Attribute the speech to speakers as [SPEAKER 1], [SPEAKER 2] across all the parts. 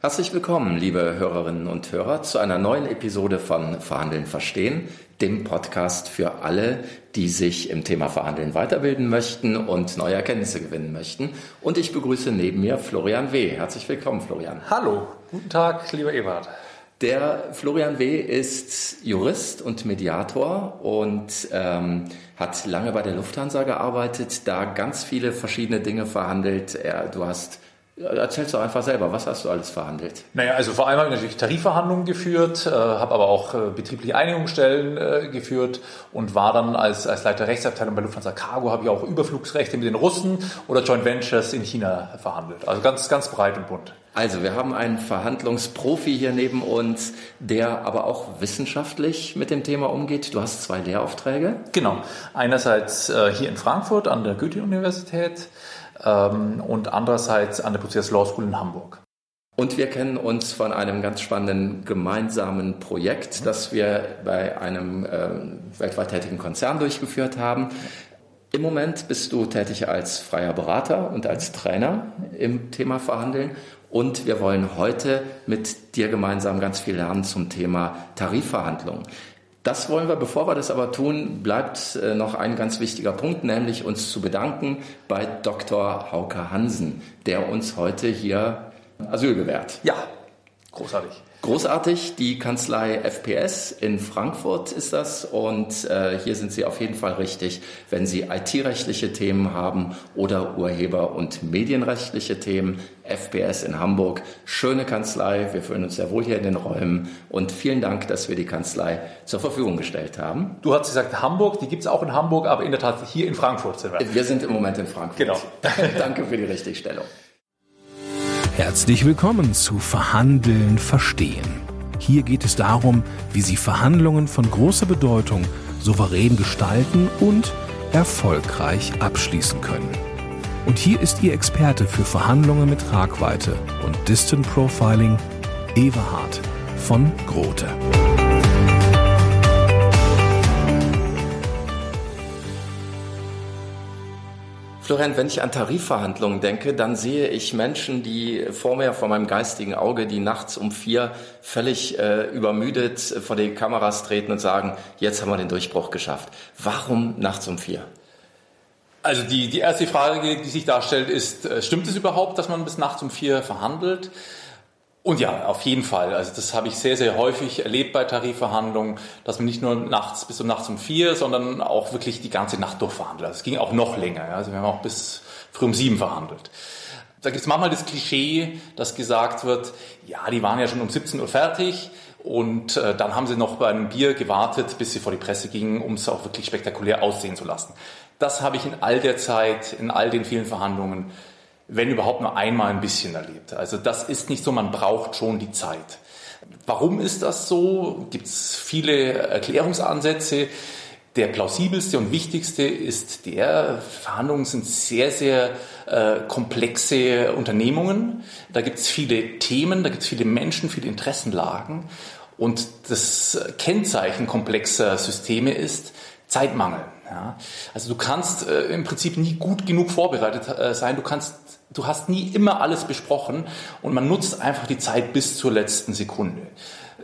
[SPEAKER 1] Herzlich willkommen, liebe Hörerinnen und Hörer, zu einer neuen Episode von Verhandeln verstehen, dem Podcast für alle, die sich im Thema Verhandeln weiterbilden möchten und neue Erkenntnisse gewinnen möchten. Und ich begrüße neben mir Florian W. Herzlich willkommen, Florian.
[SPEAKER 2] Hallo, guten Tag, lieber Ebert.
[SPEAKER 1] Der Florian W. ist Jurist und Mediator und ähm, hat lange bei der Lufthansa gearbeitet, da ganz viele verschiedene Dinge verhandelt. Er, du hast Erzählst du einfach selber, was hast du alles verhandelt?
[SPEAKER 2] Naja, also vor allem habe ich natürlich Tarifverhandlungen geführt, äh, habe aber auch äh, betriebliche Einigungsstellen äh, geführt und war dann als, als Leiter Rechtsabteilung bei Lufthansa Cargo, habe ich auch Überflugsrechte mit den Russen oder Joint Ventures in China verhandelt. Also ganz, ganz breit und bunt.
[SPEAKER 1] Also wir haben einen Verhandlungsprofi hier neben uns, der aber auch wissenschaftlich mit dem Thema umgeht. Du hast zwei Lehraufträge.
[SPEAKER 2] Genau. Einerseits äh, hier in Frankfurt an der Goethe-Universität ähm, und andererseits an der Prozess Law School in Hamburg.
[SPEAKER 1] Und wir kennen uns von einem ganz spannenden gemeinsamen Projekt, das wir bei einem äh, weltweit tätigen Konzern durchgeführt haben. Im Moment bist du tätig als freier Berater und als Trainer im Thema Verhandeln. Und wir wollen heute mit dir gemeinsam ganz viel lernen zum Thema Tarifverhandlungen. Das wollen wir, bevor wir das aber tun, bleibt äh, noch ein ganz wichtiger Punkt, nämlich uns zu bedanken bei Dr. Hauke Hansen, der uns heute hier Asyl gewährt.
[SPEAKER 2] Ja, großartig.
[SPEAKER 1] Großartig, die Kanzlei FPS in Frankfurt ist das und äh, hier sind Sie auf jeden Fall richtig, wenn Sie IT-rechtliche Themen haben oder Urheber- und medienrechtliche Themen. FPS in Hamburg, schöne Kanzlei, wir fühlen uns sehr wohl hier in den Räumen und vielen Dank, dass wir die Kanzlei zur Verfügung gestellt haben.
[SPEAKER 2] Du hast gesagt Hamburg, die gibt es auch in Hamburg, aber in der Tat hier in Frankfurt
[SPEAKER 1] sind wir. Wir sind im Moment in Frankfurt.
[SPEAKER 2] Genau.
[SPEAKER 1] Danke für die Richtigstellung.
[SPEAKER 3] Herzlich willkommen zu Verhandeln verstehen. Hier geht es darum, wie Sie Verhandlungen von großer Bedeutung souverän gestalten und erfolgreich abschließen können. Und hier ist Ihr Experte für Verhandlungen mit Tragweite und Distant Profiling, Everhard von Grote.
[SPEAKER 1] Florian, wenn ich an Tarifverhandlungen denke, dann sehe ich Menschen, die vor mir, vor meinem geistigen Auge, die nachts um vier völlig äh, übermüdet vor die Kameras treten und sagen, jetzt haben wir den Durchbruch geschafft. Warum nachts um vier?
[SPEAKER 2] Also die, die erste Frage, die sich darstellt, ist, äh, stimmt es überhaupt, dass man bis nachts um vier verhandelt? Und ja, auf jeden Fall. Also das habe ich sehr, sehr häufig erlebt bei Tarifverhandlungen, dass man nicht nur nachts bis um nachts um vier, sondern auch wirklich die ganze Nacht durchverhandelt. Also es ging auch noch länger. Also wir haben auch bis früh um sieben verhandelt. Da gibt es manchmal das Klischee, dass gesagt wird, ja, die waren ja schon um 17 Uhr fertig und äh, dann haben sie noch bei einem Bier gewartet, bis sie vor die Presse gingen, um es auch wirklich spektakulär aussehen zu lassen. Das habe ich in all der Zeit, in all den vielen Verhandlungen wenn überhaupt nur einmal ein bisschen erlebt. Also das ist nicht so, man braucht schon die Zeit. Warum ist das so? Gibt es viele Erklärungsansätze. Der plausibelste und wichtigste ist der, Verhandlungen sind sehr, sehr äh, komplexe Unternehmungen. Da gibt es viele Themen, da gibt es viele Menschen, viele Interessenlagen. Und das Kennzeichen komplexer Systeme ist Zeitmangel. Ja? Also du kannst äh, im Prinzip nie gut genug vorbereitet äh, sein. Du kannst du hast nie immer alles besprochen und man nutzt einfach die Zeit bis zur letzten Sekunde.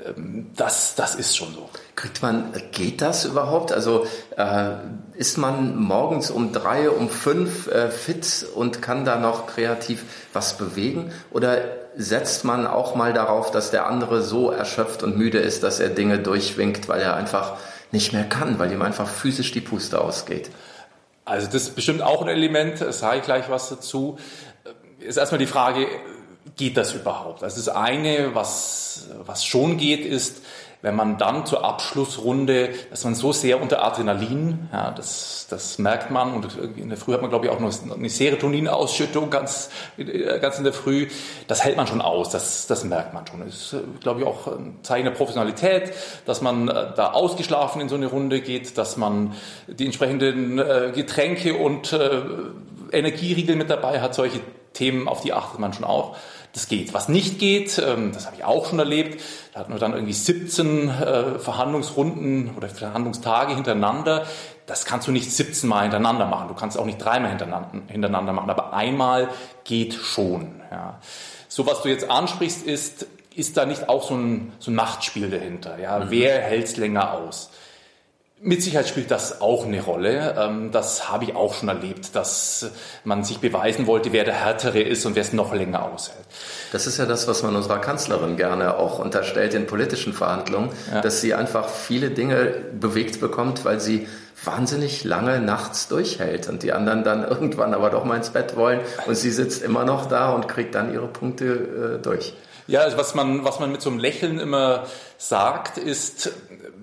[SPEAKER 2] Ähm, das, das ist schon so.
[SPEAKER 1] Kriegt man, geht das überhaupt? Also äh, ist man morgens um drei, um fünf äh, fit und kann da noch kreativ was bewegen? Oder setzt man auch mal darauf, dass der andere so erschöpft und müde ist, dass er Dinge durchwinkt, weil er einfach nicht mehr kann, weil ihm einfach physisch die Puste ausgeht?
[SPEAKER 2] Also das ist bestimmt auch ein Element, sage ich gleich was dazu ist erstmal die Frage, geht das überhaupt? Also das eine, was, was schon geht, ist, wenn man dann zur Abschlussrunde, dass man so sehr unter Adrenalin, ja, das, das merkt man, und in der Früh hat man, glaube ich, auch noch eine Serotoninausschüttung ganz, ganz in der Früh, das hält man schon aus, das, das merkt man schon. Das ist, glaube ich, auch ein Zeichen der Professionalität, dass man äh, da ausgeschlafen in so eine Runde geht, dass man die entsprechenden äh, Getränke und äh, Energieriegel mit dabei hat, solche Themen, auf die achtet man schon auch. Das geht. Was nicht geht, ähm, das habe ich auch schon erlebt, da hatten wir dann irgendwie 17 äh, Verhandlungsrunden oder Verhandlungstage hintereinander. Das kannst du nicht 17 Mal hintereinander machen. Du kannst auch nicht dreimal hintereinander, hintereinander machen. Aber einmal geht schon. Ja. So was du jetzt ansprichst, ist, ist da nicht auch so ein, so ein Machtspiel dahinter? Ja? Mhm. Wer hält es länger aus? Mit Sicherheit spielt das auch eine Rolle. Ähm, das habe ich auch schon erlebt, dass man sich beweisen wollte, wer der Härtere ist und wer es noch länger aushält.
[SPEAKER 1] Das ist ja das, was man unserer Kanzlerin gerne auch unterstellt in politischen Verhandlungen, ja. dass sie einfach viele Dinge bewegt bekommt, weil sie wahnsinnig lange nachts durchhält und die anderen dann irgendwann aber doch mal ins Bett wollen und sie sitzt immer noch da und kriegt dann ihre Punkte äh, durch.
[SPEAKER 2] Ja, was man, was man mit so einem Lächeln immer sagt, ist,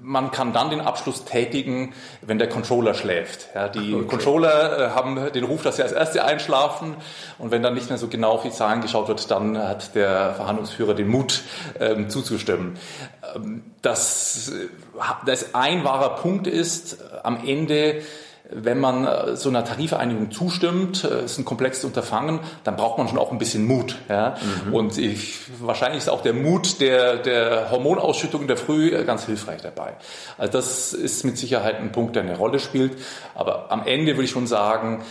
[SPEAKER 2] man kann dann den Abschluss tätigen, wenn der Controller schläft. Ja, die okay. Controller äh, haben den Ruf, dass sie als Erste einschlafen und wenn dann nicht mehr so genau auf die Zahlen geschaut wird, dann hat der Verhandlungsführer den Mut ähm, zuzustimmen. Ähm, das, äh, das ein wahrer Punkt ist, am Ende wenn man äh, so einer Tarifeinigung zustimmt, äh, ist ein komplexes Unterfangen, dann braucht man schon auch ein bisschen Mut. Ja? Mhm. Und ich, wahrscheinlich ist auch der Mut der, der Hormonausschüttung in der Früh äh, ganz hilfreich dabei. Also das ist mit Sicherheit ein Punkt, der eine Rolle spielt. Aber am Ende würde ich schon sagen,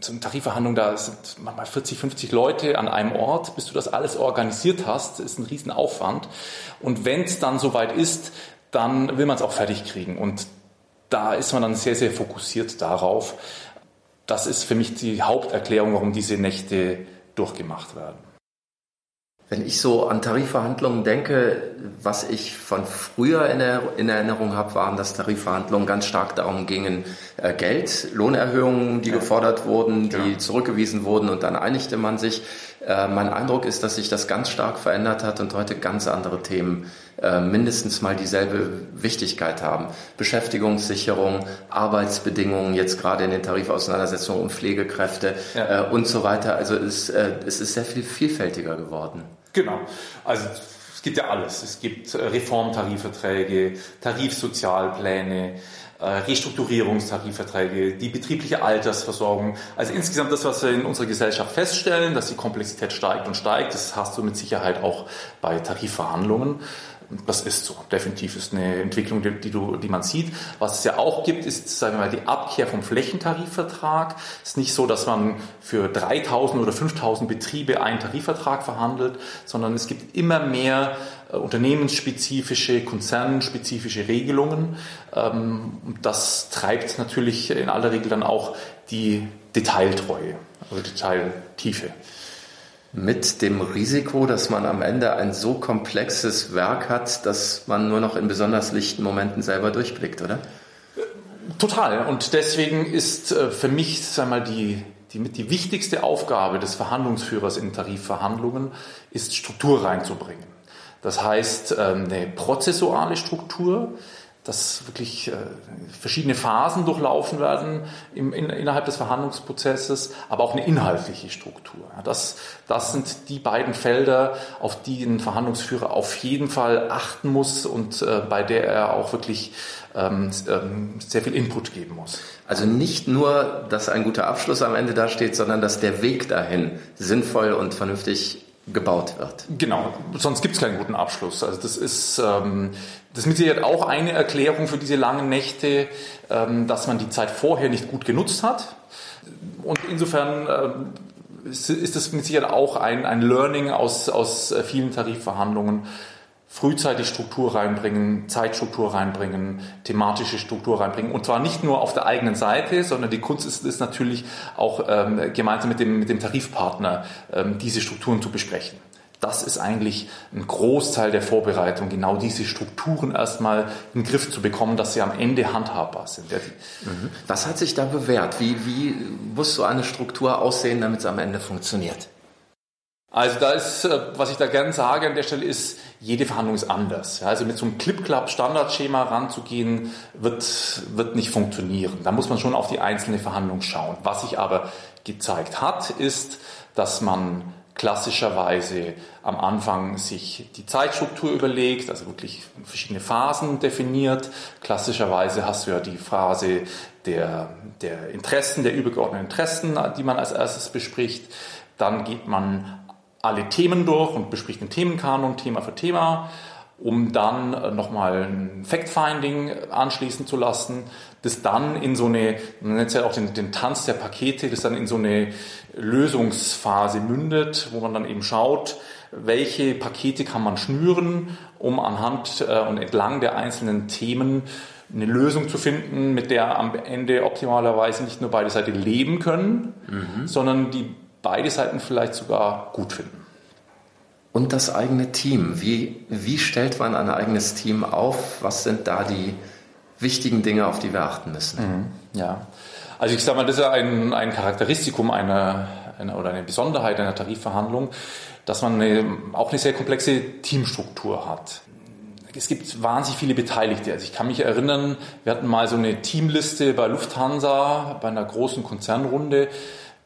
[SPEAKER 2] so eine Tarifverhandlung, da sind manchmal 40, 50 Leute an einem Ort, bis du das alles organisiert hast, ist ein Riesenaufwand. Und wenn es dann soweit ist, dann will man es auch fertig kriegen. Und da ist man dann sehr, sehr fokussiert darauf. Das ist für mich die Haupterklärung, warum diese Nächte durchgemacht werden.
[SPEAKER 1] Wenn ich so an Tarifverhandlungen denke, was ich von früher in, Erinnerung habe, waren, dass Tarifverhandlungen ganz stark darum gingen, äh, Geld, Lohnerhöhungen, die ja. gefordert wurden, die ja. zurückgewiesen wurden und dann einigte man sich. Äh, mein Eindruck ist, dass sich das ganz stark verändert hat und heute ganz andere Themen äh, mindestens mal dieselbe Wichtigkeit haben. Beschäftigungssicherung, Arbeitsbedingungen, jetzt gerade in den Tarifauseinandersetzungen um Pflegekräfte ja. und so weiter. Also es, es ist sehr viel vielfältiger geworden.
[SPEAKER 2] Genau. Also es gibt ja alles. Es gibt Reformtarifverträge, Tarifsozialpläne, äh, Restrukturierungstarifverträge, die betriebliche Altersversorgung. Also insgesamt das, was wir in unserer Gesellschaft feststellen, dass die Komplexität steigt und steigt, das hast du mit Sicherheit auch bei Tarifverhandlungen. Das ist so. Definitiv ist eine Entwicklung, die, die, du, die man sieht. Was es ja auch gibt, ist, sagen wir mal, die Abkehr vom Flächentarifvertrag. Es ist nicht so, dass man für 3000 oder 5000 Betriebe einen Tarifvertrag verhandelt, sondern es gibt immer mehr äh, unternehmensspezifische, konzernspezifische Regelungen. Ähm, das treibt natürlich in aller Regel dann auch die Detailtreue, also Detailtiefe.
[SPEAKER 1] Mit dem Risiko, dass man am Ende ein so komplexes Werk hat, dass man nur noch in besonders lichten Momenten selber durchblickt, oder?
[SPEAKER 2] Total. Und deswegen ist äh, für mich sag mal, die, die, die wichtigste Aufgabe des Verhandlungsführers in Tarifverhandlungen ist, Struktur reinzubringen. Das heißt, ähm, eine prozessuale Struktur, dass wirklich äh, verschiedene Phasen durchlaufen werden im, in, innerhalb des Verhandlungsprozesses, aber auch eine inhaltliche Struktur. Das, das sind die beiden Felder, auf die ein Verhandlungsführer auf jeden Fall achten muss und äh, bei der er auch wirklich ähm, ähm, sehr viel Input geben muss.
[SPEAKER 1] Also nicht nur, dass ein guter Abschluss am Ende dasteht, sondern dass der Weg dahin sinnvoll und vernünftig gebaut wird.
[SPEAKER 2] Genau, sonst gibt es keinen guten Abschluss. Also das ist, ähm, das ist mit Sicherheit auch eine Erklärung für diese langen Nächte, ähm, dass man die Zeit vorher nicht gut genutzt hat. Und insofern ähm, ist, ist das mit Sicherheit auch ein, ein Learning aus, aus äh, vielen Tarifverhandlungen, frühzeitig Struktur reinbringen, Zeitstruktur reinbringen, thematische Struktur reinbringen. Und zwar nicht nur auf der eigenen Seite, sondern die Kunst ist es natürlich auch ähm, gemeinsam mit dem, mit dem Tarifpartner ähm, diese Strukturen zu besprechen. Das ist eigentlich ein Großteil der Vorbereitung, genau diese Strukturen erstmal in den Griff zu bekommen, dass sie am Ende handhabbar sind.
[SPEAKER 1] Mhm. Was hat sich da bewährt? Wie, wie muss so eine Struktur aussehen, damit es am Ende funktioniert?
[SPEAKER 2] Also da ist, äh, was ich da gerne sage an der Stelle ist, jede Verhandlung ist anders. Also mit so einem Clip-Clap-Standardschema ranzugehen, wird, wird nicht funktionieren. Da muss man schon auf die einzelne Verhandlung schauen. Was sich aber gezeigt hat, ist, dass man klassischerweise am Anfang sich die Zeitstruktur überlegt, also wirklich verschiedene Phasen definiert. Klassischerweise hast du ja die Phase der, der Interessen, der übergeordneten Interessen, die man als erstes bespricht. Dann geht man alle Themen durch und bespricht den Themenkanon Thema für Thema. um dann äh, nochmal ein Fact-Finding anschließen zu lassen, das dann in so eine, man nennt es ja auch den, den Tanz der Pakete, das dann in so eine Lösungsphase mündet, wo man dann eben schaut, welche Pakete kann man schnüren, um anhand äh, und entlang der einzelnen Themen eine Lösung zu finden, mit der am Ende optimalerweise nicht nur beide Seiten leben können, mhm. sondern die beide Seiten vielleicht sogar gut finden.
[SPEAKER 1] Und das eigene Team. Wie, wie stellt man ein eigenes Team auf? Was sind da die wichtigen Dinge, auf die wir achten müssen?
[SPEAKER 2] Mhm. Ja, also ich sage mal, das ist ein, ein Charakteristikum einer, einer, oder eine Besonderheit einer Tarifverhandlung, dass man eine, auch eine sehr komplexe Teamstruktur hat es gibt wahnsinnig viele Beteiligte. Also ich kann mich erinnern, wir hatten mal so eine Teamliste bei Lufthansa, bei einer großen Konzernrunde.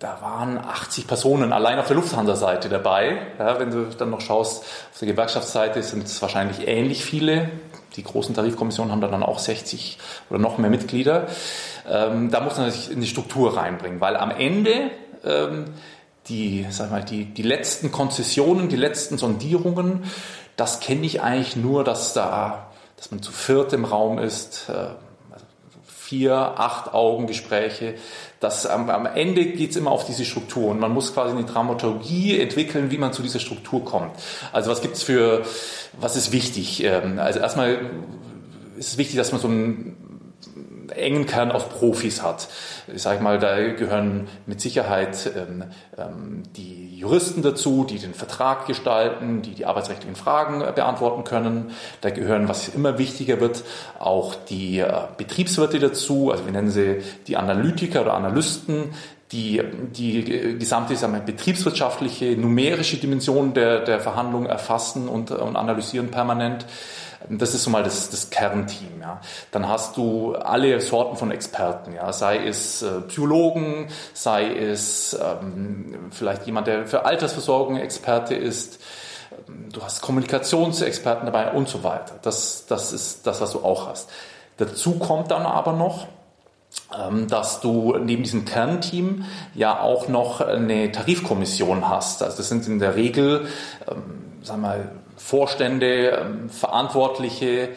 [SPEAKER 2] Da waren 80 Personen allein auf der Lufthansa-Seite dabei. Ja, wenn du dann noch schaust, auf der Gewerkschaftsseite sind es wahrscheinlich ähnlich viele. Die großen Tarifkommissionen haben da dann auch 60 oder noch mehr Mitglieder. Ähm, da muss man sich in die Struktur reinbringen, weil am Ende ähm, die, sag mal, die, die letzten Konzessionen, die letzten Sondierungen, das kenne ich eigentlich nur, dass da, dass man zu viert im Raum ist, äh, vier, acht Augengespräche. Das, am, am Ende geht es immer auf diese Struktur und man muss quasi eine Dramaturgie entwickeln, wie man zu dieser Struktur kommt. Also was gibt's für, was ist wichtig? Ähm, also erstmal ist es wichtig, dass man so ein engen Kern aus Profis hat. Ich sage mal, da gehören mit Sicherheit ähm, ähm, die Juristen dazu, die den Vertrag gestalten, die die arbeitsrechtlichen Fragen äh, beantworten können. Da gehören, was immer wichtiger wird, auch die äh, Betriebswirte dazu, also wir nennen sie die Analytiker oder Analysten, die die gesamte sagen wir, betriebswirtschaftliche, numerische Dimension der, der Verhandlungen erfassen und, und analysieren permanent. Das ist so mal das, das Kernteam. Ja. Dann hast du alle Sorten von Experten, ja. sei es äh, Psychologen, sei es ähm, vielleicht jemand, der für Altersversorgung Experte ist. Du hast Kommunikationsexperten dabei und so weiter. Das, das ist das, was du auch hast. Dazu kommt dann aber noch, ähm, dass du neben diesem Kernteam ja auch noch eine Tarifkommission hast. Also das sind in der Regel, ähm, sagen wir mal, Vorstände, ähm, Verantwortliche,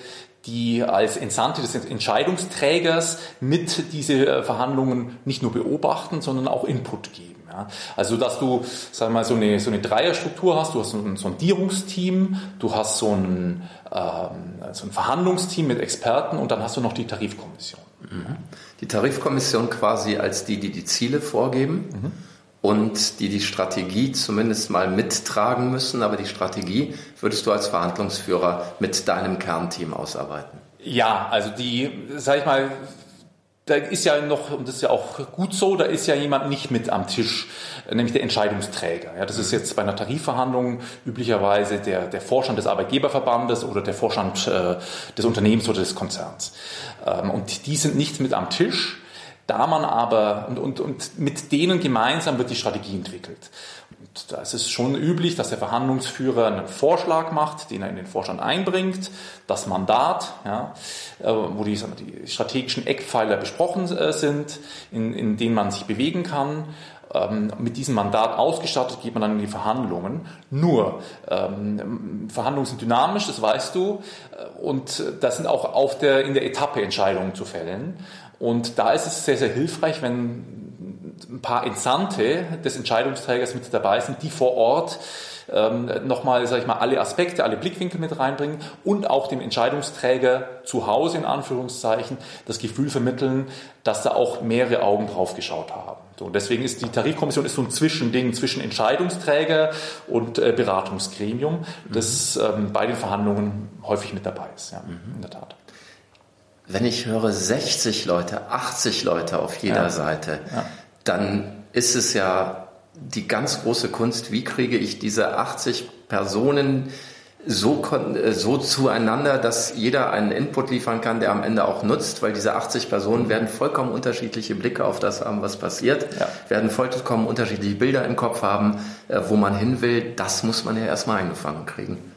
[SPEAKER 2] die als Entsandte des Entscheidungsträgers mit diese äh, Verhandlungen nicht nur beobachten, sondern auch Input geben. Ja. Also dass du sag mal, so, eine, so eine Dreierstruktur hast, du hast so ein Sondierungsteam, du hast so ein, ähm, so ein Verhandlungsteam mit Experten und dann hast du noch die Tarifkommission.
[SPEAKER 1] Mhm. Die Tarifkommission quasi als die, die die Ziele vorgeben. Mhm und die die Strategie zumindest mal mittragen müssen. Aber die Strategie würdest du als Verhandlungsführer mit deinem Kernteam ausarbeiten.
[SPEAKER 2] Ja, also die, sag ich mal, da ist ja noch, und das ist ja auch gut so, da ist ja jemand nicht mit am Tisch, nämlich der Entscheidungsträger. Ja, das ist jetzt bei einer Tarifverhandlung üblicherweise der, der Vorstand des Arbeitgeberverbandes oder der Vorstand äh, des Unternehmens oder des Konzerns. Ähm, und die sind nicht mit am Tisch. Da man aber, und, und, und mit denen gemeinsam wird die Strategie entwickelt. Und da ist es schon üblich, dass der Verhandlungsführer einen Vorschlag macht, den er in den Vorstand einbringt, das Mandat, ja, äh, wo die, die strategischen Eckpfeiler besprochen äh, sind, in, in denen man sich bewegen kann ähm, mit diesem Mandat ausgestattet geht man dann in die Verhandlungen. Nur, ähm, Verhandlungen sind dynamisch, das weißt du, äh, und das sind auch auf der, in der Etappe Entscheidungen zu fällen. Und da ist es sehr, sehr hilfreich, wenn ein paar Entsandte des Entscheidungsträgers mit dabei sind, die vor Ort ähm, nochmal, sag ich mal, alle Aspekte, alle Blickwinkel mit reinbringen und auch dem Entscheidungsträger zu Hause in Anführungszeichen das Gefühl vermitteln, dass da auch mehrere Augen drauf geschaut haben. So, und deswegen ist die Tarifkommission ist so ein Zwischending zwischen Entscheidungsträger und äh, Beratungsgremium, das ähm, bei den Verhandlungen häufig mit dabei ist, ja, mhm. in der Tat
[SPEAKER 1] wenn ich höre 60 Leute, 80 Leute auf jeder ja. Seite, ja. dann ist es ja die ganz große Kunst, wie kriege ich diese 80 Personen so, äh, so zueinander, dass jeder einen Input liefern kann, der am Ende auch nutzt, weil diese 80 Personen werden vollkommen unterschiedliche Blicke auf das haben, was passiert, ja. werden vollkommen unterschiedliche Bilder im Kopf haben, äh, wo man hin will. Das muss man ja erstmal eingefangen kriegen.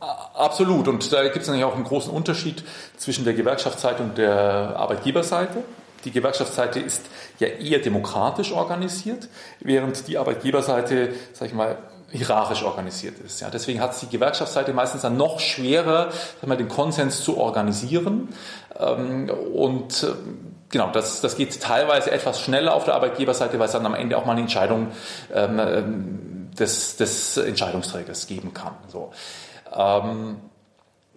[SPEAKER 2] Absolut. Und da gibt es natürlich auch einen großen Unterschied zwischen der Gewerkschaftsseite und der Arbeitgeberseite. Die Gewerkschaftsseite ist ja eher demokratisch organisiert, während die Arbeitgeberseite, sag ich mal, hierarchisch organisiert ist. Ja, deswegen hat es die Gewerkschaftsseite meistens dann noch schwerer, mal, den Konsens zu organisieren. Ähm, und äh, genau, das, das geht teilweise etwas schneller auf der Arbeitgeberseite, weil es dann am Ende auch mal eine Entscheidung ähm, ähm des, des Entscheidungsträgers geben kann. So. Ähm,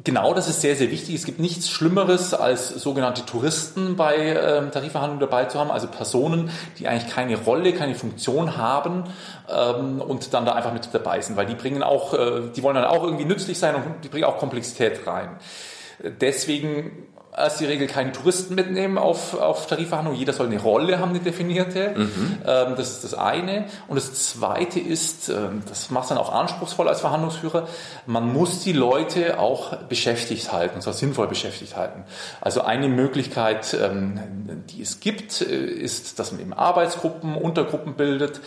[SPEAKER 2] Genau, das ist sehr, sehr wichtig. Es gibt nichts Schlimmeres, als sogenannte Touristen bei ähm, Tarifverhandlungen dabei zu haben, also Personen, die eigentlich keine Rolle, keine Funktion haben ähm, und dann da einfach mit dabei sind, weil die bringen auch, äh, die wollen dann auch irgendwie nützlich sein und die bringen auch Komplexität rein. Deswegen als die Regel keine Touristen mitnehmen auf, auf Tarifverhandlungen. Jeder soll eine Rolle haben, eine definierte. Mhm. Ähm, das ist das eine. Und das zweite ist, ähm, das macht es dann auch anspruchsvoll als Verhandlungsführer, man muss die Leute auch beschäftigt halten, und zwar sinnvoll beschäftigt halten. Also eine Möglichkeit, ähm, die es gibt, äh, ist, dass man eben Arbeitsgruppen, Untergruppen bildet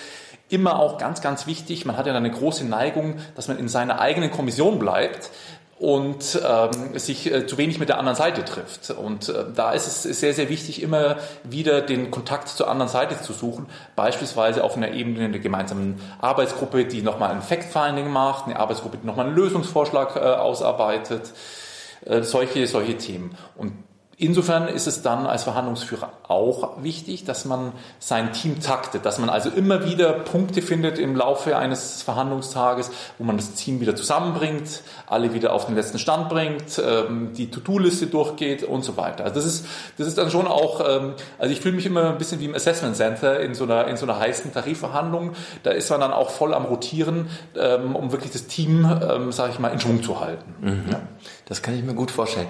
[SPEAKER 2] immer auch ganz, ganz wichtig. Man hat ja eine große Neigung, dass man in seiner eigenen Kommission bleibt und ähm, sich äh, zu wenig mit der anderen Seite trifft. Und äh, da ist es sehr, sehr wichtig, immer wieder den Kontakt zur anderen Seite zu suchen, beispielsweise auf einer Ebene der gemeinsamen Arbeitsgruppe, die nochmal ein Fact-Finding macht, eine Arbeitsgruppe, die nochmal einen Lösungsvorschlag äh, ausarbeitet, äh, solche, solche Themen. Und Insofern ist es dann als Verhandlungsführer auch wichtig, dass man sein Team taktet, dass man also immer wieder Punkte findet im Laufe eines Verhandlungstages, wo man das Team wieder zusammenbringt, alle wieder auf den letzten Stand bringt, ähm, die To-Do-Liste durchgeht und so weiter. Also das ist, das ist dann schon auch, ähm, also ich fühle mich immer ein bisschen wie im Assessment Center in so einer, in so einer heißen Tarifverhandlung. Da ist man dann auch voll am Rotieren, ähm, um wirklich das Team, sage ich mal, in Schwung zu halten.
[SPEAKER 1] Mhm. Ja. Das kann ich mir gut vorstellen.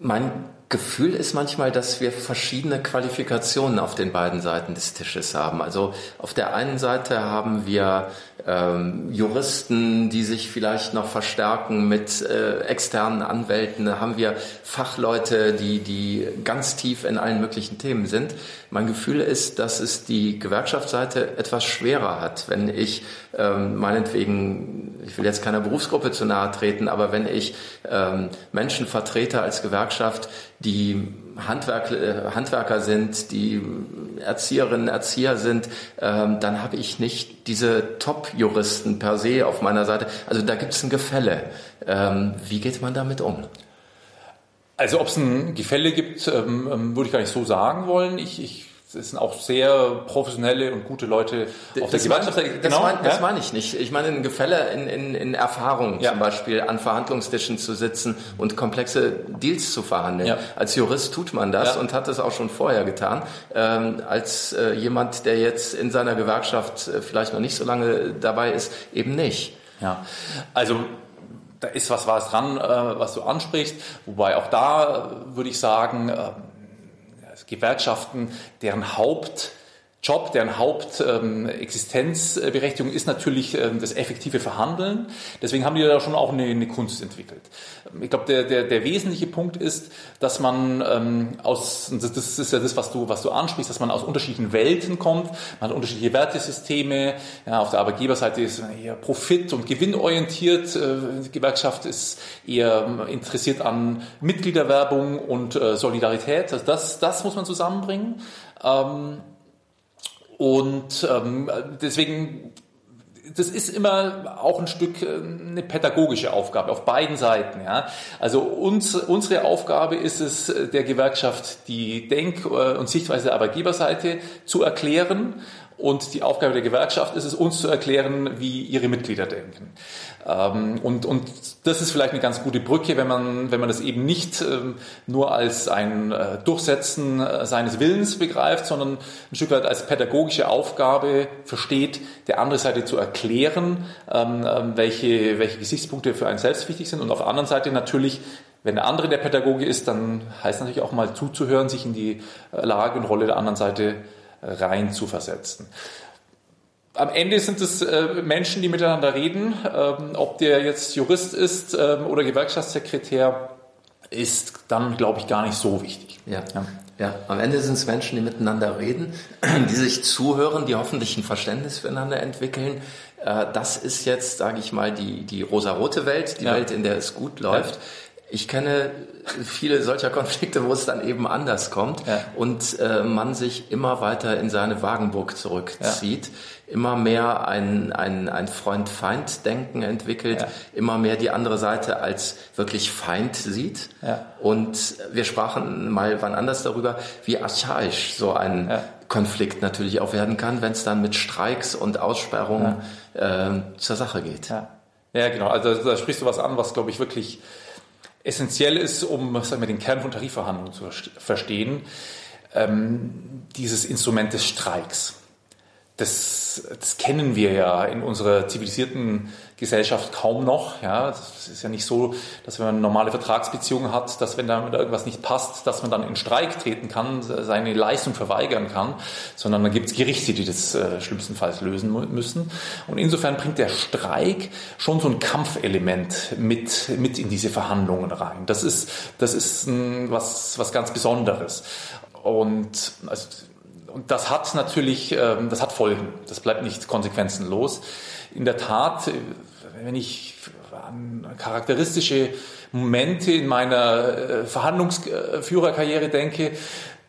[SPEAKER 1] Mein Gefühl ist manchmal, dass wir verschiedene Qualifikationen auf den beiden Seiten des Tisches haben. Also auf der einen Seite haben wir ähm, Juristen, die sich vielleicht noch verstärken mit äh, externen Anwälten. Da haben wir Fachleute, die, die ganz tief in allen möglichen Themen sind. Mein Gefühl ist, dass es die Gewerkschaftsseite etwas schwerer hat, wenn ich ähm, meinetwegen, ich will jetzt keiner Berufsgruppe zu nahe treten, aber wenn ich ähm, Menschen vertrete als Gewerkschaft, die Handwerk, äh, Handwerker sind, die Erzieherinnen, Erzieher sind, ähm, dann habe ich nicht diese Top-Juristen per se auf meiner Seite. Also da gibt es ein Gefälle. Ähm, wie geht man damit um?
[SPEAKER 2] Also ob es ein Gefälle gibt, ähm, ähm, würde ich gar nicht so sagen wollen. Ich, ich es sind auch sehr professionelle und gute Leute auf das der Gemeinschaftsseite.
[SPEAKER 1] Genau, das, mein, das meine ich nicht. Ich meine ein Gefälle in, in, in Erfahrung, ja. zum Beispiel an Verhandlungstischen zu sitzen und komplexe Deals zu verhandeln. Ja. Als Jurist tut man das ja. und hat es auch schon vorher getan. Ähm, als äh, jemand, der jetzt in seiner Gewerkschaft äh, vielleicht noch nicht so lange dabei ist, eben nicht.
[SPEAKER 2] Ja, also da ist was was dran, äh, was du ansprichst. Wobei auch da äh, würde ich sagen, äh, Gewerkschaften, deren Haupt Job, deren Hauptexistenzberechtigung ähm, ist natürlich ähm, das effektive Verhandeln. Deswegen haben die da schon auch eine, eine Kunst entwickelt. Ich glaube, der, der, der wesentliche Punkt ist, dass man ähm, aus, das ist ja das, was du, was du ansprichst, dass man aus unterschiedlichen Welten kommt. Man hat unterschiedliche Wertesysteme. Ja, auf der Arbeitgeberseite ist man eher profit- und gewinnorientiert. Äh, die Gewerkschaft ist eher ähm, interessiert an Mitgliederwerbung und äh, Solidarität. Also das, das muss man zusammenbringen. Ähm, und ähm, deswegen, das ist immer auch ein Stück äh, eine pädagogische Aufgabe auf beiden Seiten. Ja? Also uns, unsere Aufgabe ist es, der Gewerkschaft die Denk- äh, und Sichtweise der Arbeitgeberseite zu erklären und die Aufgabe der Gewerkschaft ist es, uns zu erklären, wie ihre Mitglieder denken. Ähm, und, und das ist vielleicht eine ganz gute Brücke, wenn man, wenn man das eben nicht ähm, nur als ein äh, Durchsetzen äh, seines Willens begreift, sondern ein Stück weit als pädagogische Aufgabe versteht, der anderen Seite zu erklären, ähm, welche, welche Gesichtspunkte für einen selbst wichtig sind und auf der anderen Seite natürlich wenn der andere der Pädagoge ist, dann heißt natürlich auch mal zuzuhören, sich in die äh, Lage und Rolle der anderen Seite rein zu versetzen. Am Ende sind es äh, Menschen, die miteinander reden. Ähm, ob der jetzt Jurist ist ähm, oder Gewerkschaftssekretär, ist dann, glaube ich, gar nicht so wichtig.
[SPEAKER 1] Ja. ja. Ja, am Ende sind es Menschen, die miteinander reden, die sich zuhören, die hoffentlich ein Verständnis füreinander entwickeln. Äh, das ist jetzt, sage ich mal, die, die rosarote Welt, die ja. Welt, in der es gut läuft. Ich kenne viele solcher Konflikte, wo es dann eben anders kommt ja. und äh, man sich immer weiter in seine Wagenburg zurückzieht, ja. immer mehr ein, ein, ein Freund-Feind-Denken entwickelt, ja. immer mehr die andere Seite als wirklich Feind sieht. Und wir sprachen mal wann anders darüber, wie archaisch so ein Konflikt natürlich auch werden kann, wenn es dann mit Streiks und Aussperrungen äh, zur Sache geht.
[SPEAKER 2] Ja, genau. Also da sprichst du was an, was, glaube ich, wirklich essentiell ist, um sagen wir, den Kern von Tarifverhandlungen zu verstehen, ähm, dieses Instrument des Streiks. Das, das kennen wir ja in unserer zivilisierten Gesellschaft kaum noch. Ja, es ist ja nicht so, dass wenn man normale Vertragsbeziehung hat, dass wenn da irgendwas nicht passt, dass man dann in Streik treten kann, seine Leistung verweigern kann, sondern da gibt es Gerichte, die das äh, schlimmstenfalls lösen müssen. Und insofern bringt der Streik schon so ein Kampfelement mit, mit in diese Verhandlungen rein. Das ist, das ist ein, was, was ganz Besonderes. Und also, und das hat natürlich, ähm, das hat Folgen. Das bleibt nicht konsequenzenlos. In der Tat, äh, wenn ich an charakteristische Momente in meiner äh, Verhandlungsführerkarriere denke,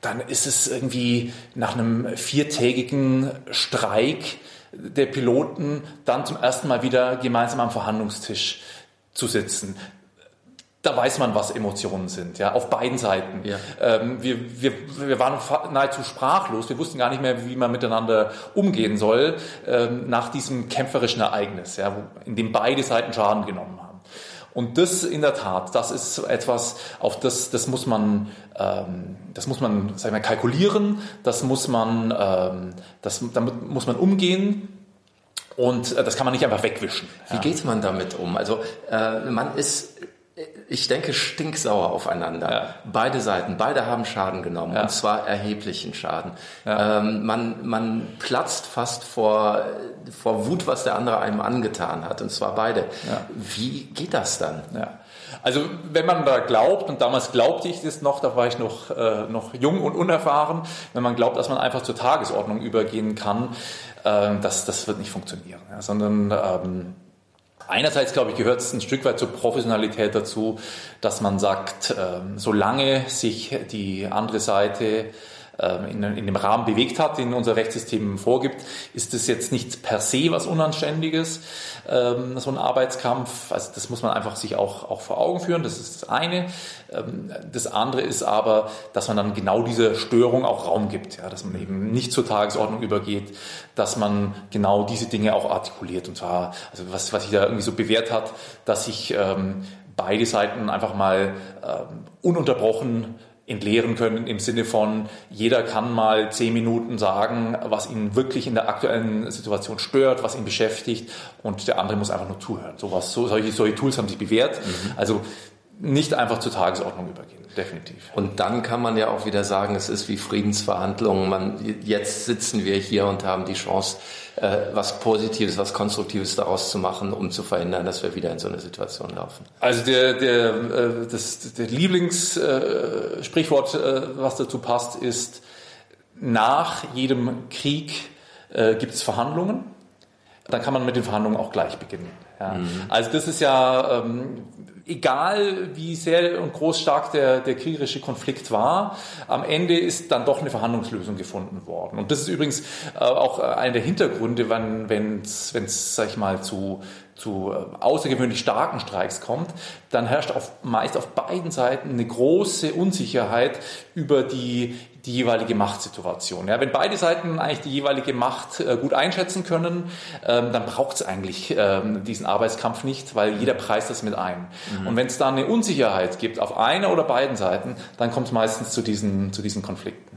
[SPEAKER 2] dann ist es irgendwie nach einem viertägigen Streik der Piloten dann zum ersten Mal wieder gemeinsam am Verhandlungstisch zu sitzen da weiß man, was Emotionen sind, ja, auf beiden Seiten. Ja. Ähm, wir, wir, wir waren nahezu sprachlos, wir wussten gar nicht mehr, wie man miteinander umgehen soll ähm, nach diesem kämpferischen Ereignis, ja, in dem beide Seiten Schaden genommen haben. Und das in der Tat, das ist etwas, auf das, das muss man, ähm, das muss man, sag ich mal, kalkulieren, das muss man, ähm, das, damit muss man umgehen. Und äh, das kann man nicht einfach wegwischen.
[SPEAKER 1] Wie geht man damit um? Also äh, man ist ich denke, stinksauer aufeinander. Ja. Beide Seiten, beide haben Schaden genommen, ja. und zwar erheblichen Schaden. Ja. Ähm, man, man platzt fast vor, vor Wut, was der andere einem angetan hat, und zwar beide. Wie geht das dann?
[SPEAKER 2] Also wenn man da glaubt, und damals glaubte ich das noch, da war ich noch, äh, noch jung und unerfahren, wenn man glaubt, dass man einfach zur Tagesordnung übergehen kann, äh, das, das wird nicht funktionieren, sondern ähm, Einerseits, glaube ich, gehört es ein Stück weit zur Professionalität dazu, dass man sagt, ähm, solange sich die andere Seite in, in dem Rahmen bewegt hat, den unser Rechtssystem vorgibt, ist das jetzt nicht per se was Unanständiges, ähm, so ein Arbeitskampf. Also das muss man einfach sich auch, auch vor Augen führen. Das ist das eine. Ähm, das andere ist aber, dass man dann genau dieser Störung auch Raum gibt, ja, dass man eben nicht zur Tagesordnung übergeht, dass man genau diese Dinge auch artikuliert. Und zwar, also was, was sich da irgendwie so bewährt hat, dass sich ähm, beide Seiten einfach mal ähm, ununterbrochen entleeren können im Sinne von, jeder kann mal zehn Minuten sagen, was ihn wirklich in der aktuellen Situation stört, was ihn beschäftigt und der andere muss einfach nur zuhören. Sowas, so, solche, solche Tools haben sich bewährt. Mhm. Also nicht einfach zur Tagesordnung übergehen, definitiv.
[SPEAKER 1] Und dann kann man ja auch wieder sagen, es ist wie Friedensverhandlungen. Man, jetzt sitzen wir hier und haben die Chance, äh, was Positives, was Konstruktives daraus zu machen, um zu verhindern, dass wir wieder in so eine Situation laufen.
[SPEAKER 2] Also der, der, äh, das, der Lieblingssprichwort, äh, was dazu passt, ist, nach jedem Krieg äh, gibt es Verhandlungen. Dann kann man mit den Verhandlungen auch gleich beginnen. Ja. Mhm. Also das ist ja, ähm, egal wie sehr und groß stark der, der kriegerische Konflikt war, am Ende ist dann doch eine Verhandlungslösung gefunden worden. Und das ist übrigens äh, auch äh, einer der Hintergründe, wenn es, sag ich mal, zu zu äh, außergewöhnlich starken Streiks kommt, dann herrscht auf, meist auf beiden Seiten eine große Unsicherheit über die, die jeweilige Machtsituation. Ja, wenn beide Seiten eigentlich die jeweilige Macht äh, gut einschätzen können, ähm, dann braucht es eigentlich ähm, diesen Arbeitskampf nicht, weil jeder preist das mit ein. Mhm. Und wenn es da eine Unsicherheit gibt auf einer oder beiden Seiten, dann kommt es meistens zu diesen, zu diesen Konflikten.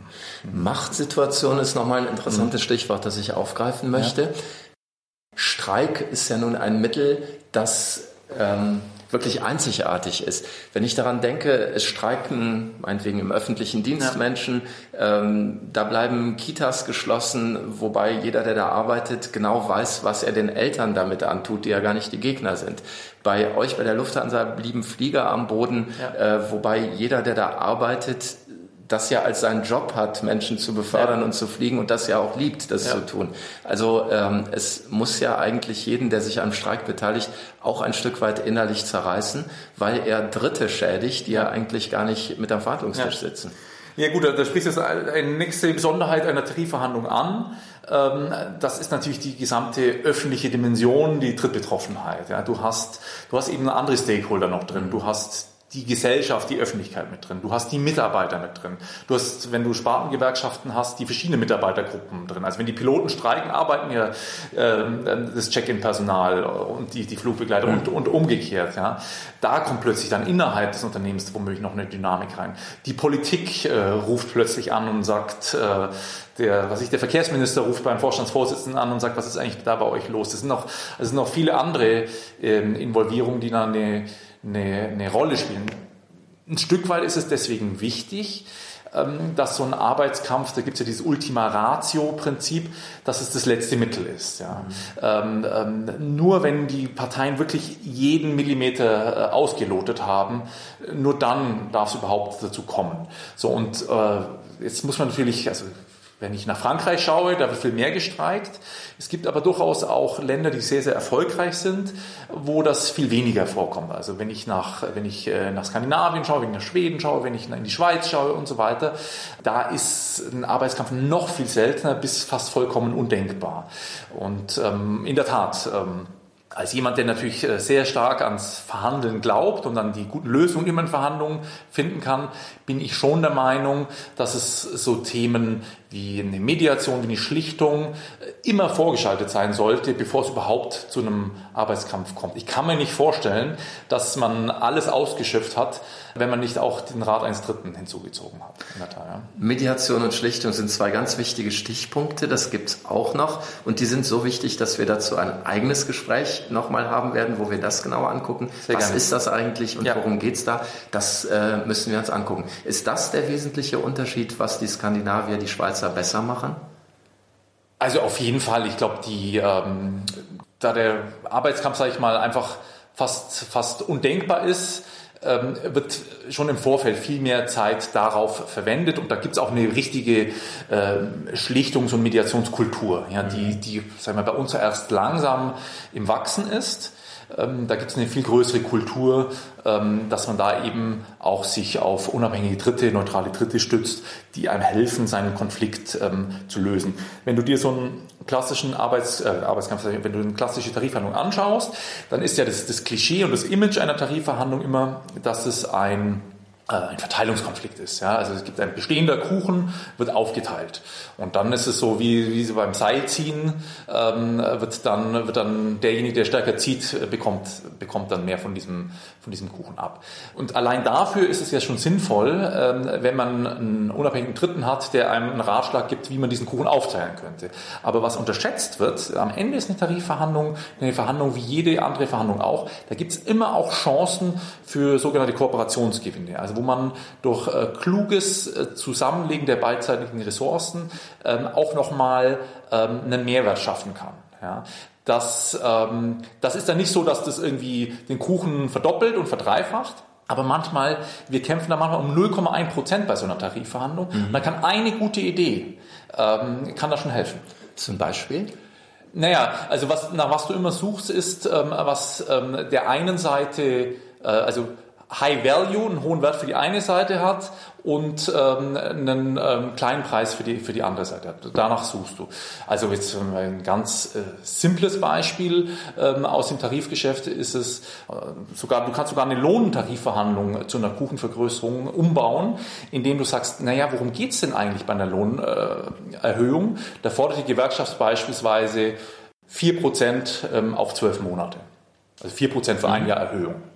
[SPEAKER 1] Machtsituation ist nochmal ein interessantes mhm. Stichwort, das ich aufgreifen möchte. Ja. Streik ist ja nun ein Mittel, das ähm, wirklich einzigartig ist. Wenn ich daran denke, es streiken meinetwegen im öffentlichen Dienst ja. Menschen, ähm, da bleiben Kitas geschlossen, wobei jeder, der da arbeitet, genau weiß, was er den Eltern damit antut, die ja gar nicht die Gegner sind. Bei euch, bei der Lufthansa, blieben Flieger am Boden, ja. äh, wobei jeder, der da arbeitet, das ja als seinen Job hat, Menschen zu befördern ja. und zu fliegen und das ja auch liebt, das ja. zu tun. Also ähm, es muss ja eigentlich jeden, der sich am Streik beteiligt, auch ein Stück weit innerlich zerreißen, weil er Dritte schädigt, die ja eigentlich gar nicht mit am Verhandlungstisch sitzen.
[SPEAKER 2] Ja gut, da sprichst du eine nächste Besonderheit einer Tarifverhandlung an. Ähm, das ist natürlich die gesamte öffentliche Dimension, die Drittbetroffenheit. Du hast, du hast eben andere Stakeholder noch drin. Du hast die Gesellschaft, die Öffentlichkeit mit drin. Du hast die Mitarbeiter mit drin. Du hast, wenn du Spartengewerkschaften hast, die verschiedenen Mitarbeitergruppen drin. Also wenn die Piloten streiken, arbeiten ja äh, das Check-in-Personal und die, die Flugbegleiter mhm. und, und umgekehrt. Ja. Da kommt plötzlich dann innerhalb des Unternehmens womöglich noch eine Dynamik rein. Die Politik äh, ruft plötzlich an und sagt, äh, der, was ich, der Verkehrsminister ruft beim Vorstandsvorsitzenden an und sagt, was ist eigentlich da bei euch los? Es sind noch, es sind noch viele andere ähm, Involvierungen, die dann eine eine, eine Rolle spielen. Ein Stück weit ist es deswegen wichtig, ähm, dass so ein Arbeitskampf, da gibt es ja dieses Ultima Ratio-Prinzip, dass es das letzte Mittel ist. Ja. Mhm. Ähm, ähm, nur wenn die Parteien wirklich jeden Millimeter äh, ausgelotet haben, nur dann darf es überhaupt dazu kommen. So und äh, jetzt muss man natürlich, also wenn ich nach Frankreich schaue, da wird viel mehr gestreikt. Es gibt aber durchaus auch Länder, die sehr, sehr erfolgreich sind, wo das viel weniger vorkommt. Also wenn ich nach, wenn ich äh, nach Skandinavien schaue, wenn ich nach Schweden schaue, wenn ich in die Schweiz schaue und so weiter, da ist ein Arbeitskampf noch viel seltener bis fast vollkommen undenkbar. Und ähm, in der Tat, ähm, als jemand, der natürlich äh, sehr stark ans Verhandeln glaubt und an die guten Lösungen immer in Verhandlungen finden kann, bin ich schon der Meinung, dass es so Themen wie eine Mediation, wie eine Schlichtung äh, immer vorgeschaltet sein sollte, bevor es überhaupt zu einem Arbeitskampf kommt. Ich kann mir nicht vorstellen, dass man alles ausgeschöpft hat, wenn man nicht auch den Rat eines Dritten hinzugezogen hat.
[SPEAKER 1] Tat, ja. Mediation und Schlichtung sind zwei ganz wichtige Stichpunkte, das gibt es auch noch und die sind so wichtig, dass wir dazu ein eigenes Gespräch nochmal haben werden, wo wir das genauer angucken. Sehr Was gerne. ist das eigentlich und ja. worum geht es da? Das äh, müssen wir uns angucken. Ist das der wesentliche Unterschied, was die Skandinavier, die Schweizer besser machen?
[SPEAKER 2] Also auf jeden Fall. Ich glaube, die ähm, da der Arbeitskampf, sage ich mal, einfach fast fast undenkbar ist, ähm, wird schon im Vorfeld viel mehr Zeit darauf verwendet und da gibt es auch eine richtige äh, Schlichtungs- und Mediationskultur, ja, die, die sagen wir, bei uns erst langsam im Wachsen ist. Ähm, da gibt es eine viel größere Kultur, ähm, dass man da eben auch sich auf unabhängige Dritte, neutrale Dritte stützt, die einem helfen, seinen Konflikt ähm, zu lösen. Wenn du dir so einen klassischen Arbeits, äh, Arbeitskampf, wenn du eine klassische Tarifverhandlung anschaust, dann ist ja das, das Klischee und das Image einer Tarifverhandlung immer, dass es ein äh, ein Verteilungskonflikt ist. Ja? Also es gibt ein bestehender Kuchen, wird aufgeteilt. Und dann ist es so, wie, wie so beim Seilziehen, ähm, wird, dann, wird dann derjenige, der stärker zieht, bekommt, bekommt dann mehr von diesem, von diesem Kuchen ab. Und allein dafür ist es ja schon sinnvoll, ähm, wenn man einen unabhängigen Dritten hat, der einem einen Ratschlag gibt, wie man diesen Kuchen aufteilen könnte. Aber was unterschätzt wird, am Ende ist eine Tarifverhandlung eine Verhandlung wie jede andere Verhandlung auch. Da gibt es immer auch Chancen für sogenannte Kooperationsgewinne. Also wo man durch äh, kluges äh, Zusammenlegen der beidseitigen Ressourcen ähm, auch nochmal ähm, einen Mehrwert schaffen kann. Ja. Das, ähm, das ist dann nicht so, dass das irgendwie den Kuchen verdoppelt und verdreifacht, aber manchmal, wir kämpfen da manchmal um 0,1 Prozent bei so einer Tarifverhandlung. Mhm. Und dann kann eine gute Idee, ähm, kann da schon helfen.
[SPEAKER 1] Zum Beispiel?
[SPEAKER 2] Naja, also was, nach was du immer suchst, ist, ähm, was ähm, der einen Seite, äh, also High Value, einen hohen Wert für die eine Seite hat und ähm, einen ähm, kleinen Preis für die, für die andere Seite hat. Danach suchst du. Also jetzt ein ganz äh, simples Beispiel ähm, aus dem Tarifgeschäft ist es äh, sogar, du kannst sogar eine Lohntarifverhandlung zu einer Kuchenvergrößerung umbauen, indem du sagst, naja, worum geht's denn eigentlich bei einer Lohnerhöhung? Da fordert die Gewerkschaft beispielsweise 4% ähm, auf zwölf Monate. Also 4% für ein mhm. Jahr Erhöhung.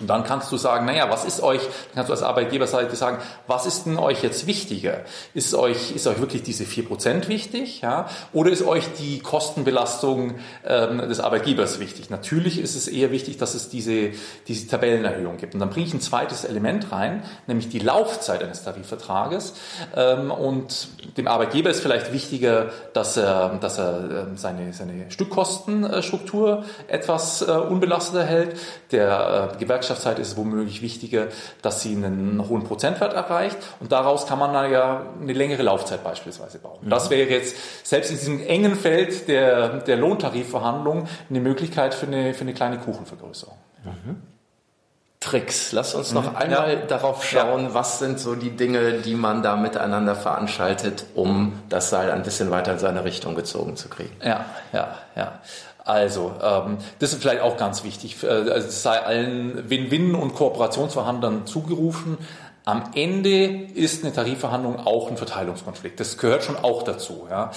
[SPEAKER 2] Und dann kannst du sagen, naja, was ist euch, dann kannst du als Arbeitgeberseite sagen, was ist denn euch jetzt wichtiger? Ist euch, ist euch wirklich diese vier Prozent wichtig? Ja? Oder ist euch die Kostenbelastung ähm, des Arbeitgebers wichtig? Natürlich ist es eher wichtig, dass es diese, diese Tabellenerhöhung gibt. Und dann bringe ich ein zweites Element rein, nämlich die Laufzeit eines Tarifvertrages. Ähm, und dem Arbeitgeber ist vielleicht wichtiger, dass er, dass er ähm, seine, seine Stückkostenstruktur etwas äh, unbelastet erhält. Der äh, Gewerkschaftszeit ist es womöglich wichtiger, dass sie einen hohen Prozentwert erreicht und daraus kann man dann ja eine längere Laufzeit beispielsweise bauen. Mhm. Das wäre jetzt selbst in diesem engen Feld der, der Lohntarifverhandlungen eine Möglichkeit für eine, für eine kleine Kuchenvergrößerung. Mhm.
[SPEAKER 1] Tricks. Lass uns noch mhm. einmal ja. darauf schauen, ja. was sind so die Dinge, die man da miteinander veranstaltet, um das Seil ein bisschen weiter in seine Richtung gezogen zu kriegen.
[SPEAKER 2] Ja, ja, ja. Also, ähm, das ist vielleicht auch ganz wichtig. Äh, also es sei allen Win-Win- und Kooperationsverhandlern zugerufen. Am Ende ist eine Tarifverhandlung auch ein Verteilungskonflikt. Das gehört schon auch dazu. Ja.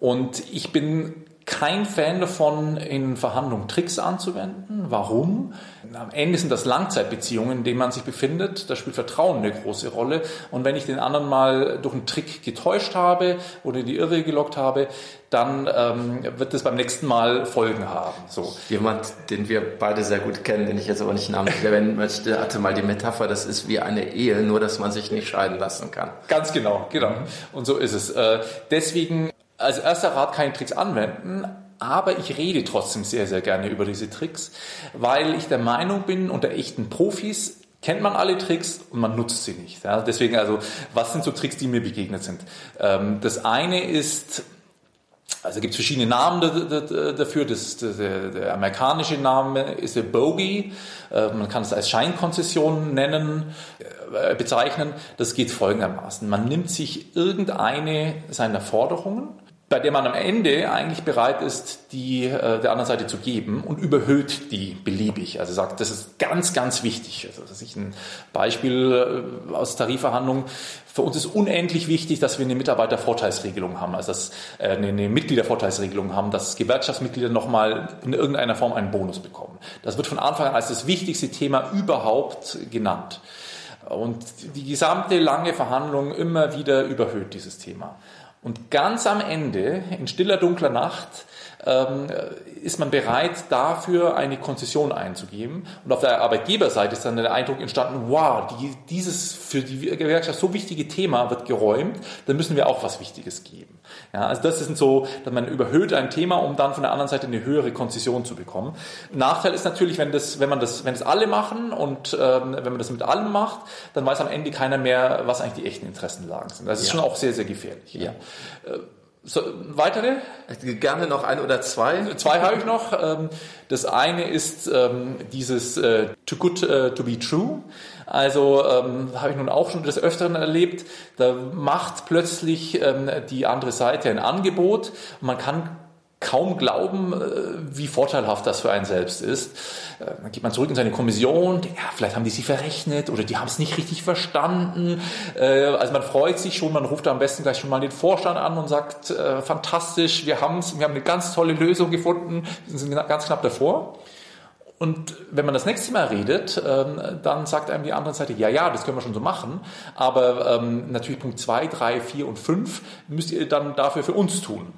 [SPEAKER 2] Und ich bin kein Fan davon, in Verhandlungen Tricks anzuwenden. Warum? Am Ende sind das Langzeitbeziehungen, in denen man sich befindet. Da spielt Vertrauen eine große Rolle. Und wenn ich den anderen mal durch einen Trick getäuscht habe oder in die Irre gelockt habe, dann ähm, wird es beim nächsten Mal Folgen haben. So.
[SPEAKER 1] Jemand, den wir beide sehr gut kennen, den ich jetzt aber nicht namentlich erwähnen möchte, hatte mal die Metapher, das ist wie eine Ehe, nur dass man sich nicht scheiden lassen kann.
[SPEAKER 2] Ganz genau, genau. Und so ist es. Äh, deswegen als erster Rat keine Tricks anwenden, aber ich rede trotzdem sehr, sehr gerne über diese Tricks, weil ich der Meinung bin, unter echten Profis kennt man alle Tricks und man nutzt sie nicht. Ja, deswegen also, was sind so Tricks, die mir begegnet sind? Ähm, das eine ist, also gibt es verschiedene Namen dafür. Das, der, der, amerikanische Name ist der Bogey. Äh, man kann es als Scheinkonzession nennen, äh, bezeichnen. Das geht folgendermaßen. Man nimmt sich irgendeine seiner Forderungen bei der man am Ende eigentlich bereit ist, die äh, der anderen Seite zu geben und überhöht die beliebig. Also sagt, das ist ganz, ganz wichtig. Also das ist ein Beispiel äh, aus Tarifverhandlungen. Für uns ist unendlich wichtig, dass wir eine Mitarbeitervorteilsregelung haben, also dass äh, eine, eine Mitgliedervorteilsregelung haben, dass Gewerkschaftsmitglieder nochmal in irgendeiner Form einen Bonus bekommen. Das wird von Anfang an als das wichtigste Thema überhaupt genannt. Und die gesamte lange Verhandlung immer wieder überhöht dieses Thema. Und ganz am Ende, in stiller, dunkler Nacht, ähm, ist man bereit, dafür eine Konzession einzugeben. Und auf der Arbeitgeberseite ist dann der Eindruck entstanden, wow, die, dieses für die Gewerkschaft so wichtige Thema wird geräumt, dann müssen wir auch was Wichtiges geben. Ja, also das ist so, dass man überhöht ein Thema, um dann von der anderen Seite eine höhere Konzession zu bekommen. Nachteil ist natürlich, wenn das, wenn man das, wenn das alle machen und ähm, wenn man das mit allem macht, dann weiß am Ende keiner mehr, was eigentlich die echten Interessenlagen sind. Das ist ja. schon auch sehr, sehr gefährlich. Ja. Äh, so, weitere?
[SPEAKER 1] Gerne noch ein oder zwei.
[SPEAKER 2] Zwei habe ich noch. Ähm, das eine ist ähm, dieses äh, Too Good äh, to be True. Also ähm, habe ich nun auch schon des Öfteren erlebt. Da macht plötzlich die andere Seite ein Angebot. Man kann kaum glauben, äh, wie vorteilhaft das für einen selbst ist. Äh, dann geht man zurück in seine Kommission, ja, vielleicht haben die sie verrechnet oder die haben es nicht richtig verstanden. Äh, also man freut sich schon, man ruft am besten gleich schon mal den Vorstand an und sagt, fantastisch, wir haben es, wir haben eine ganz tolle Lösung gefunden, wir sind ganz knapp davor. Und wenn man das nächste Mal redet, ähm, dann sagt einem die andere Seite, ja, ja, das können wir schon so machen, aber ähm, natürlich Punkt 2, 3, 4 und 5 müsst ihr dann dafür für uns tun.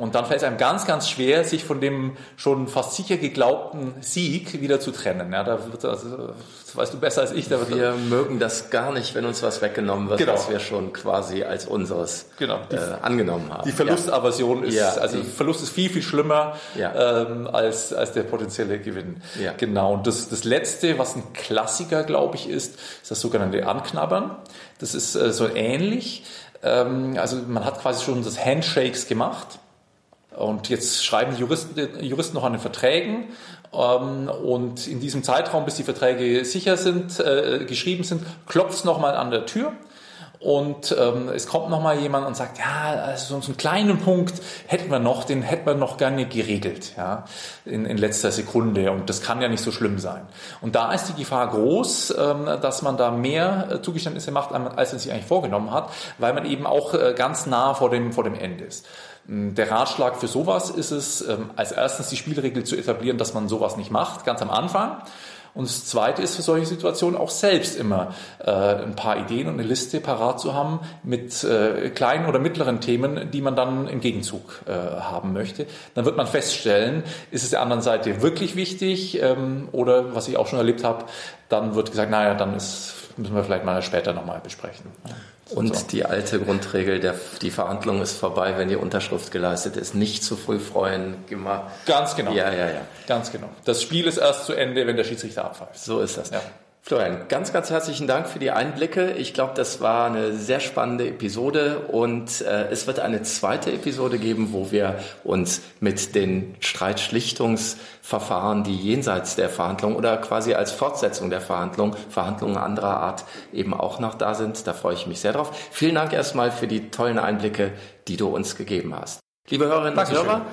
[SPEAKER 2] Und dann fällt es einem ganz, ganz schwer, sich von dem schon fast sicher geglaubten Sieg wieder zu trennen. Ja, da wird, also, das weißt du besser als ich.
[SPEAKER 1] wir mögen das gar nicht, wenn uns was weggenommen wird, genau. was wir schon quasi als unseres
[SPEAKER 2] genau.
[SPEAKER 1] äh, angenommen haben.
[SPEAKER 2] Die Verlustaversion ja. ist, ja, also Verlust ist viel, viel schlimmer ja. ähm, als, als der potenzielle Gewinn. Ja. Genau. Und das, das Letzte, was ein Klassiker, glaube ich, ist, ist das sogenannte Anknabbern. Das ist äh, so ähnlich. Ähm, also man hat quasi schon das Handshakes gemacht und jetzt schreiben die Juristen, Juristen noch an den Verträgen. Ähm, und in diesem Zeitraum, bis die Verträge sicher sind, äh, geschrieben sind, klopft es nochmal an der Tür und ähm, es kommt nochmal jemand und sagt, ja, also so einen kleinen Punkt hätten wir noch, den hätten wir noch gerne geregelt, ja, in, in letzter Sekunde. Und das kann ja nicht so schlimm sein. Und da ist die Gefahr groß, ähm, dass man da mehr äh, Zugeständnisse macht, als man sich eigentlich vorgenommen hat, weil man eben auch äh, ganz nah vor dem, vor dem Ende ist. Ähm, der Ratschlag für sowas ist es, ähm, als erstens die Spielregel zu etablieren, dass man sowas nicht macht, ganz am Anfang. Und das Zweite ist für solche Situationen auch selbst immer äh, ein paar Ideen und eine Liste parat zu haben mit äh, kleinen oder mittleren Themen, die man dann im Gegenzug äh, haben möchte. Dann wird man feststellen, ist es der anderen Seite wirklich wichtig ähm, oder was ich auch schon erlebt habe, dann wird gesagt, naja, dann ist, müssen wir vielleicht mal später nochmal besprechen.
[SPEAKER 1] Und so. die alte Grundregel, der, die Verhandlung ist vorbei, wenn die Unterschrift geleistet ist. Nicht zu früh freuen. Immer.
[SPEAKER 2] Ganz genau.
[SPEAKER 1] Ja, ja, ja.
[SPEAKER 2] Ganz genau. Das Spiel ist erst zu Ende, wenn der Schiedsrichter abpfeift.
[SPEAKER 1] So ist das. Ja. Florian, ganz, ganz herzlichen Dank für die Einblicke. Ich glaube, das war eine sehr spannende Episode und äh, es wird eine zweite Episode geben, wo wir uns mit den Streitschlichtungsverfahren, die jenseits der Verhandlung oder quasi als Fortsetzung der Verhandlung, Verhandlungen anderer Art eben auch noch da sind. Da freue ich mich sehr drauf. Vielen Dank erstmal für die tollen Einblicke, die du uns gegeben hast. Liebe Hörerinnen und Hörer,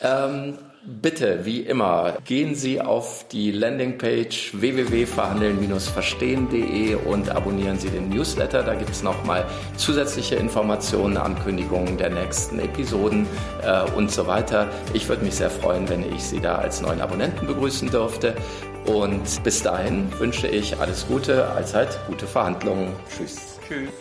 [SPEAKER 1] ähm, Bitte, wie immer, gehen Sie auf die Landingpage www.verhandeln-verstehen.de und abonnieren Sie den Newsletter. Da gibt es nochmal zusätzliche Informationen, Ankündigungen der nächsten Episoden äh, und so weiter. Ich würde mich sehr freuen, wenn ich Sie da als neuen Abonnenten begrüßen dürfte. Und bis dahin wünsche ich alles Gute, allzeit gute Verhandlungen. Tschüss. Tschüss.